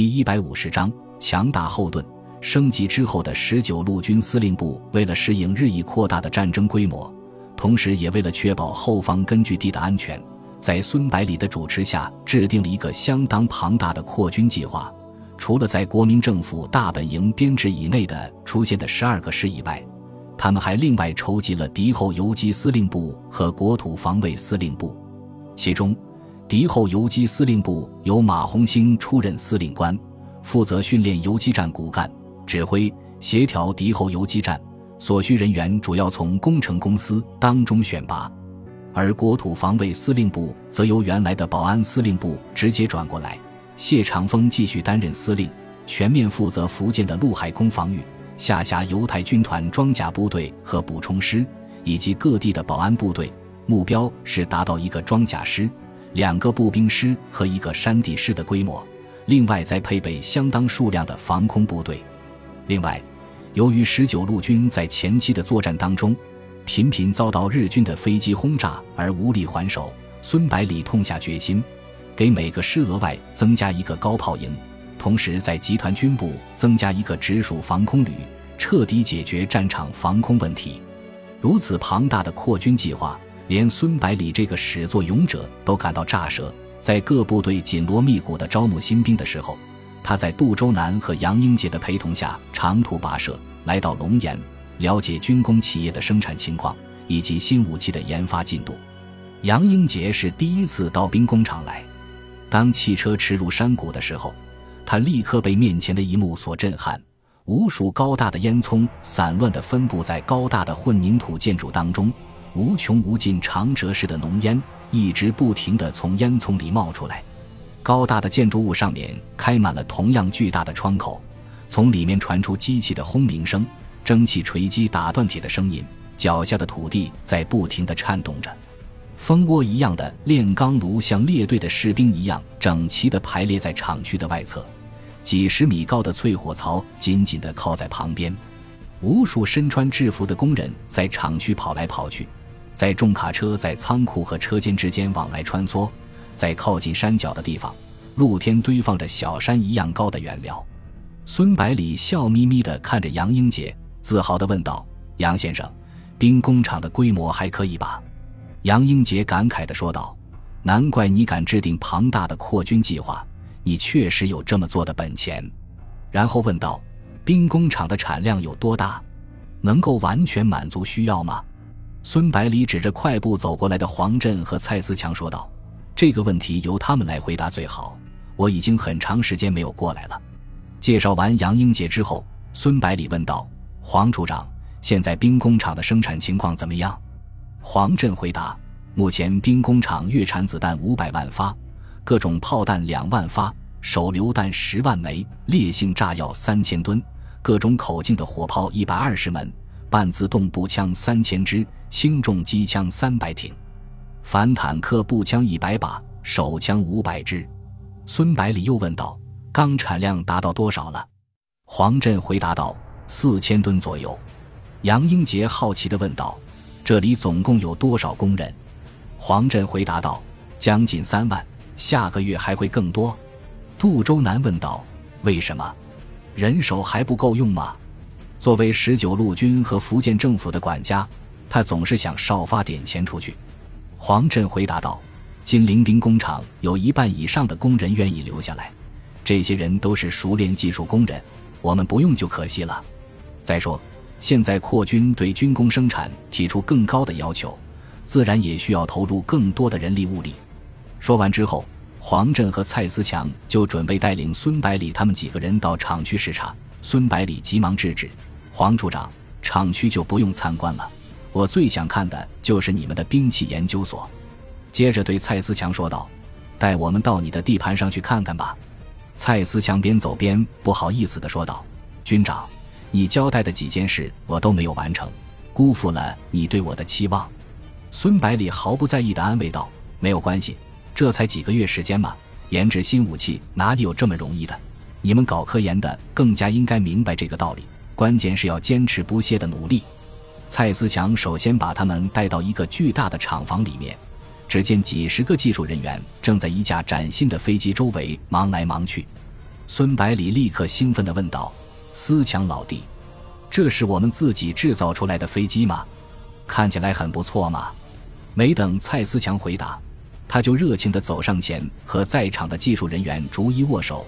第一百五十章强大后盾。升级之后的十九路军司令部，为了适应日益扩大的战争规模，同时也为了确保后方根据地的安全，在孙百里的主持下，制定了一个相当庞大的扩军计划。除了在国民政府大本营编制以内的出现的十二个师以外，他们还另外筹集了敌后游击司令部和国土防卫司令部，其中。敌后游击司令部由马红星出任司令官，负责训练游击战骨干、指挥、协调敌后游击战。所需人员主要从工程公司当中选拔，而国土防卫司令部则由原来的保安司令部直接转过来。谢长风继续担任司令，全面负责福建的陆海空防御，下辖犹太军团装甲部队和补充师，以及各地的保安部队。目标是达到一个装甲师。两个步兵师和一个山地师的规模，另外再配备相当数量的防空部队。另外，由于十九路军在前期的作战当中频频遭到日军的飞机轰炸而无力还手，孙百里痛下决心，给每个师额外增加一个高炮营，同时在集团军部增加一个直属防空旅，彻底解决战场防空问题。如此庞大的扩军计划。连孙百里这个始作俑者都感到乍舌。在各部队紧锣密鼓地招募新兵的时候，他在杜周南和杨英杰的陪同下长途跋涉来到龙岩，了解军工企业的生产情况以及新武器的研发进度。杨英杰是第一次到兵工厂来，当汽车驰入山谷的时候，他立刻被面前的一幕所震撼：无数高大的烟囱散乱地分布在高大的混凝土建筑当中。无穷无尽、长蛇似的浓烟一直不停地从烟囱里冒出来，高大的建筑物上面开满了同样巨大的窗口，从里面传出机器的轰鸣声、蒸汽锤击打断铁的声音，脚下的土地在不停地颤动着。蜂窝一样的炼钢炉像列队的士兵一样整齐地排列在厂区的外侧，几十米高的淬火槽紧紧地靠在旁边，无数身穿制服的工人在厂区跑来跑去。在重卡车在仓库和车间之间往来穿梭，在靠近山脚的地方，露天堆放着小山一样高的原料。孙百里笑眯眯地看着杨英杰，自豪地问道：“杨先生，兵工厂的规模还可以吧？”杨英杰感慨地说道：“难怪你敢制定庞大的扩军计划，你确实有这么做的本钱。”然后问道：“兵工厂的产量有多大？能够完全满足需要吗？”孙百里指着快步走过来的黄振和蔡思强说道：“这个问题由他们来回答最好。我已经很长时间没有过来了。”介绍完杨英杰之后，孙百里问道：“黄处长，现在兵工厂的生产情况怎么样？”黄振回答：“目前兵工厂月产子弹五百万发，各种炮弹两万发，手榴弹十万枚，烈性炸药三千吨，各种口径的火炮一百二十门。”半自动步枪三千支，轻重机枪三百挺，反坦克步枪一百把，手枪五百支。孙百里又问道：“钢产量达到多少了？”黄振回答道：“四千吨左右。”杨英杰好奇地问道：“这里总共有多少工人？”黄振回答道：“将近三万，下个月还会更多。”杜周南问道：“为什么？人手还不够用吗？”作为十九路军和福建政府的管家，他总是想少发点钱出去。黄振回答道：“金陵兵工厂有一半以上的工人愿意留下来，这些人都是熟练技术工人，我们不用就可惜了。再说，现在扩军对军工生产提出更高的要求，自然也需要投入更多的人力物力。”说完之后，黄振和蔡思强就准备带领孙百里他们几个人到厂区视察。孙百里急忙制止。黄处长，厂区就不用参观了，我最想看的就是你们的兵器研究所。接着对蔡思强说道：“带我们到你的地盘上去看看吧。”蔡思强边走边不好意思地说道：“军长，你交代的几件事我都没有完成，辜负了你对我的期望。”孙百里毫不在意地安慰道：“没有关系，这才几个月时间嘛，研制新武器哪里有这么容易的？你们搞科研的更加应该明白这个道理。”关键是要坚持不懈的努力。蔡思强首先把他们带到一个巨大的厂房里面，只见几十个技术人员正在一架崭新的飞机周围忙来忙去。孙百里立刻兴奋地问道：“思强老弟，这是我们自己制造出来的飞机吗？看起来很不错嘛！”没等蔡思强回答，他就热情地走上前，和在场的技术人员逐一握手，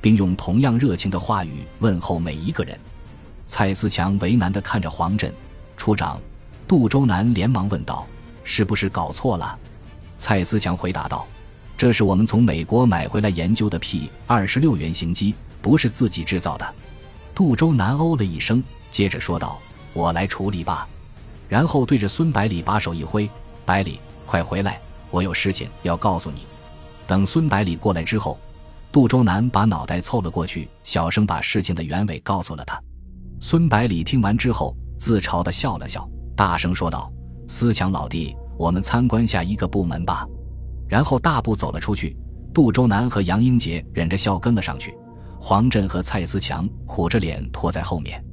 并用同样热情的话语问候每一个人。蔡思强为难地看着黄振处长，杜周南连忙问道：“是不是搞错了？”蔡思强回答道：“这是我们从美国买回来研究的 P 二十六原型机，不是自己制造的。”杜周南哦了一声，接着说道：“我来处理吧。”然后对着孙百里把手一挥。百里，快回来！我有事情要告诉你。等孙百里过来之后，杜周南把脑袋凑了过去，小声把事情的原委告诉了他。孙百里听完之后，自嘲地笑了笑，大声说道：“思强老弟，我们参观下一个部门吧。”然后大步走了出去。杜周南和杨英杰忍着笑跟了上去，黄振和蔡思强苦着脸拖在后面。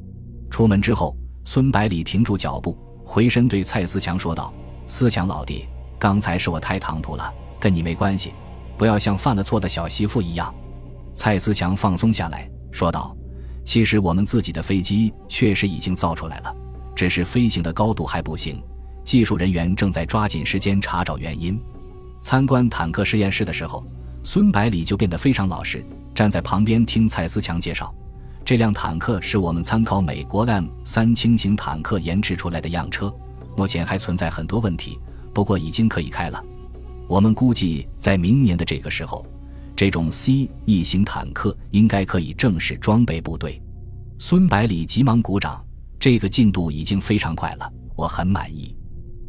出门之后，孙百里停住脚步，回身对蔡思强说道。思强老弟，刚才是我太唐突了，跟你没关系，不要像犯了错的小媳妇一样。蔡思强放松下来说道：“其实我们自己的飞机确实已经造出来了，只是飞行的高度还不行，技术人员正在抓紧时间查找原因。”参观坦克实验室的时候，孙百里就变得非常老实，站在旁边听蔡思强介绍：“这辆坦克是我们参考美国 M 三轻型坦克研制出来的样车。”目前还存在很多问题，不过已经可以开了。我们估计在明年的这个时候，这种 C 一型坦克应该可以正式装备部队。孙百里急忙鼓掌，这个进度已经非常快了，我很满意。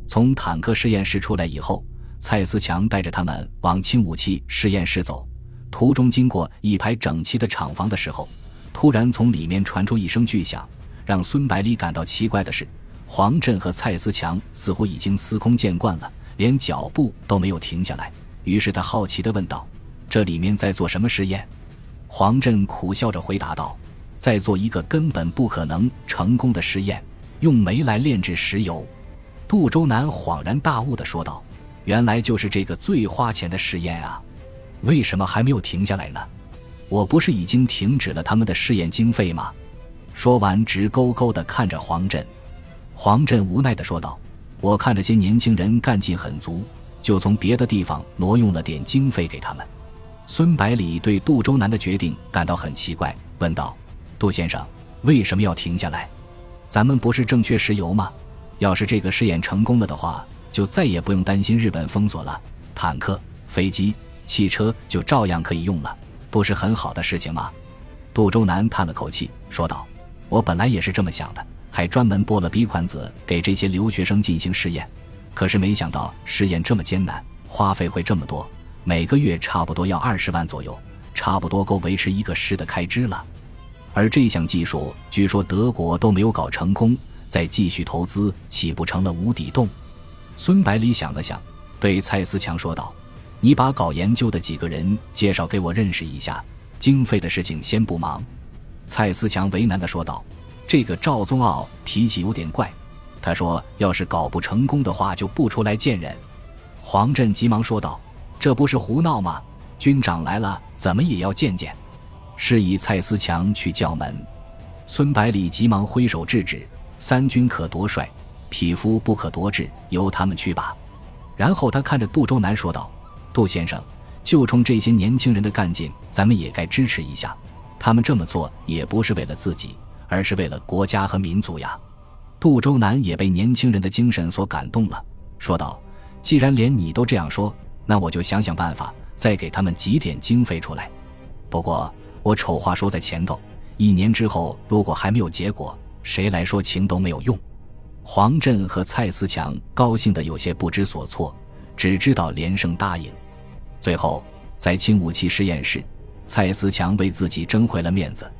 从坦克实验室出来以后，蔡思强带着他们往轻武器实验室走。途中经过一排整齐的厂房的时候，突然从里面传出一声巨响，让孙百里感到奇怪的是。黄振和蔡思强似乎已经司空见惯了，连脚步都没有停下来。于是他好奇地问道：“这里面在做什么实验？”黄振苦笑着回答道：“在做一个根本不可能成功的实验，用煤来炼制石油。”杜周南恍然大悟地说道：“原来就是这个最花钱的实验啊！为什么还没有停下来呢？我不是已经停止了他们的试验经费吗？”说完，直勾勾地看着黄振。黄振无奈地说道：“我看这些年轻人干劲很足，就从别的地方挪用了点经费给他们。”孙百里对杜周南的决定感到很奇怪，问道：“杜先生，为什么要停下来？咱们不是正缺石油吗？要是这个试验成功了的话，就再也不用担心日本封锁了，坦克、飞机、汽车就照样可以用了，不是很好的事情吗？”杜周南叹了口气，说道：“我本来也是这么想的。”还专门拨了笔款子给这些留学生进行试验，可是没想到试验这么艰难，花费会这么多，每个月差不多要二十万左右，差不多够维持一个师的开支了。而这项技术据说德国都没有搞成功，再继续投资岂不成了无底洞？孙百里想了想，对蔡思强说道：“你把搞研究的几个人介绍给我认识一下，经费的事情先不忙。”蔡思强为难地说道。这个赵宗傲脾气有点怪，他说：“要是搞不成功的话，就不出来见人。”黄振急忙说道：“这不是胡闹吗？军长来了，怎么也要见见。”示意蔡思强去叫门。孙百里急忙挥手制止：“三军可夺帅，匹夫不可夺志，由他们去吧。”然后他看着杜周南说道：“杜先生，就冲这些年轻人的干劲，咱们也该支持一下。他们这么做也不是为了自己。”而是为了国家和民族呀！杜周南也被年轻人的精神所感动了，说道：“既然连你都这样说，那我就想想办法，再给他们挤点经费出来。不过我丑话说在前头，一年之后如果还没有结果，谁来说情都没有用。”黄振和蔡思强高兴得有些不知所措，只知道连声答应。最后，在轻武器实验室，蔡思强为自己争回了面子。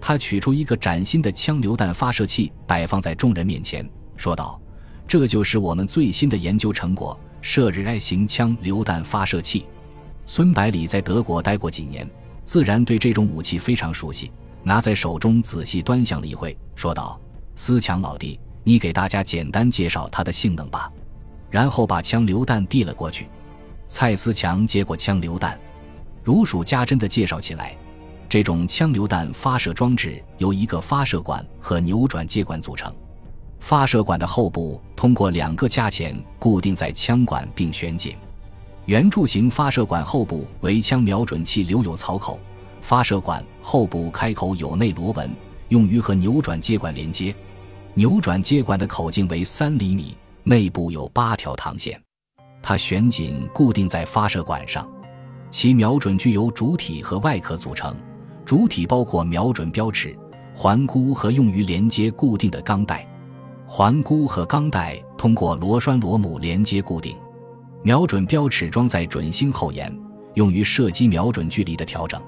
他取出一个崭新的枪榴弹发射器，摆放在众人面前，说道：“这就是我们最新的研究成果——射日 I 型枪榴弹发射器。”孙百里在德国待过几年，自然对这种武器非常熟悉，拿在手中仔细端详了一会，说道：“思强老弟，你给大家简单介绍它的性能吧。”然后把枪榴弹递了过去。蔡思强接过枪榴弹，如数家珍地介绍起来。这种枪榴弹发射装置由一个发射管和扭转接管组成。发射管的后部通过两个夹钳固定在枪管并旋紧。圆柱形发射管后部为枪瞄准器留有槽口，发射管后部开口有内螺纹，用于和扭转接管连接。扭转接管的口径为三厘米，内部有八条膛线，它旋紧固定在发射管上。其瞄准具由主体和外壳组成，主体包括瞄准标尺、环箍和用于连接固定的钢带。环箍和钢带通过螺栓螺母连接固定。瞄准标尺装在准星后沿，用于射击瞄准距离的调整。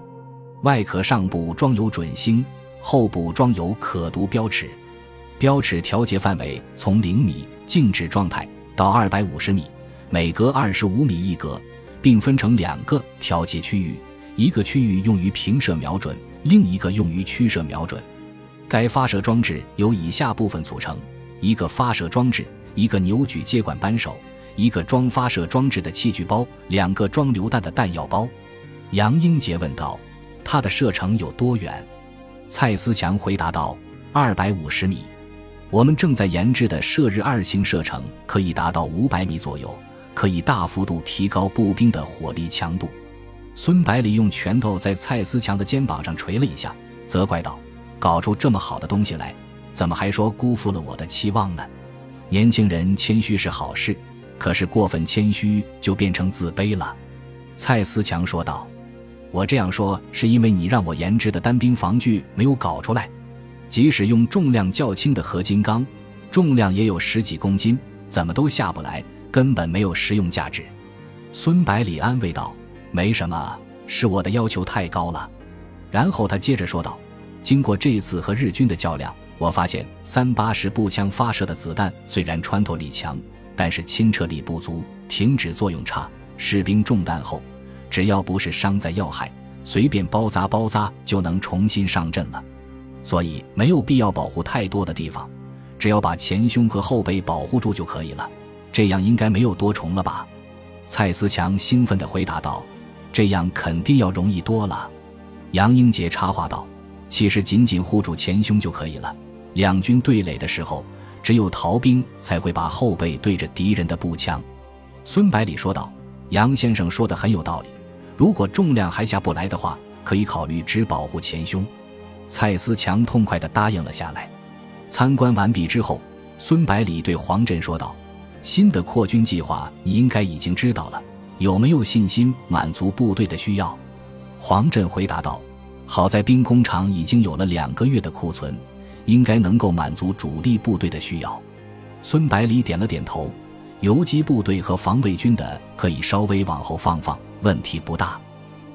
外壳上部装有准星，后部装有可读标尺。标尺调节范围从零米静止状态到二百五十米，每隔二十五米一格。并分成两个调节区域，一个区域用于平射瞄准，另一个用于曲射瞄准。该发射装置由以下部分组成：一个发射装置，一个扭矩接管扳手，一个装发射装置的器具包，两个装榴弹的弹药包。杨英杰问道：“它的射程有多远？”蔡思强回答道：“二百五十米。我们正在研制的射日二型射程可以达到五百米左右。”可以大幅度提高步兵的火力强度。孙百里用拳头在蔡思强的肩膀上捶了一下，责怪道：“搞出这么好的东西来，怎么还说辜负了我的期望呢？”年轻人谦虚是好事，可是过分谦虚就变成自卑了。蔡思强说道：“我这样说是因为你让我研制的单兵防具没有搞出来，即使用重量较轻的合金钢，重量也有十几公斤，怎么都下不来。”根本没有实用价值，孙百里安慰道：“没什么，是我的要求太高了。”然后他接着说道：“经过这次和日军的较量，我发现三八式步枪发射的子弹虽然穿透力强，但是亲撤力不足，停止作用差。士兵中弹后，只要不是伤在要害，随便包扎包扎就能重新上阵了。所以没有必要保护太多的地方，只要把前胸和后背保护住就可以了。”这样应该没有多重了吧？蔡思强兴奋地回答道：“这样肯定要容易多了。”杨英杰插话道：“其实仅仅护住前胸就可以了。两军对垒的时候，只有逃兵才会把后背对着敌人的步枪。”孙百里说道：“杨先生说的很有道理。如果重量还下不来的话，可以考虑只保护前胸。”蔡思强痛快地答应了下来。参观完毕之后，孙百里对黄震说道。新的扩军计划你应该已经知道了，有没有信心满足部队的需要？黄震回答道：“好在兵工厂已经有了两个月的库存，应该能够满足主力部队的需要。”孙百里点了点头：“游击部队和防卫军的可以稍微往后放放，问题不大。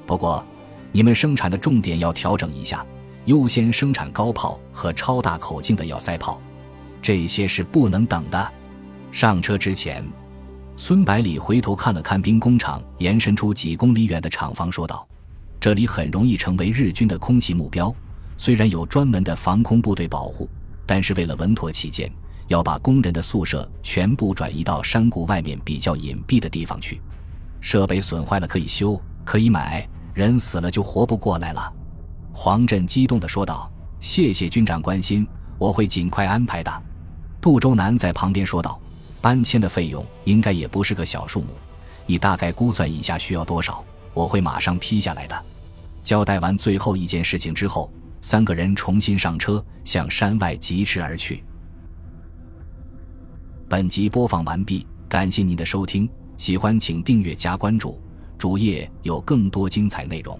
不过，你们生产的重点要调整一下，优先生产高炮和超大口径的要塞炮，这些是不能等的。”上车之前，孙百里回头看了看兵工厂延伸出几公里远的厂房，说道：“这里很容易成为日军的空袭目标。虽然有专门的防空部队保护，但是为了稳妥起见，要把工人的宿舍全部转移到山谷外面比较隐蔽的地方去。设备损坏了可以修，可以买，人死了就活不过来了。”黄振激动地说道：“谢谢军长关心，我会尽快安排的。”杜周南在旁边说道。搬迁的费用应该也不是个小数目，你大概估算一下需要多少？我会马上批下来的。交代完最后一件事情之后，三个人重新上车，向山外疾驰而去。本集播放完毕，感谢您的收听，喜欢请订阅加关注，主页有更多精彩内容。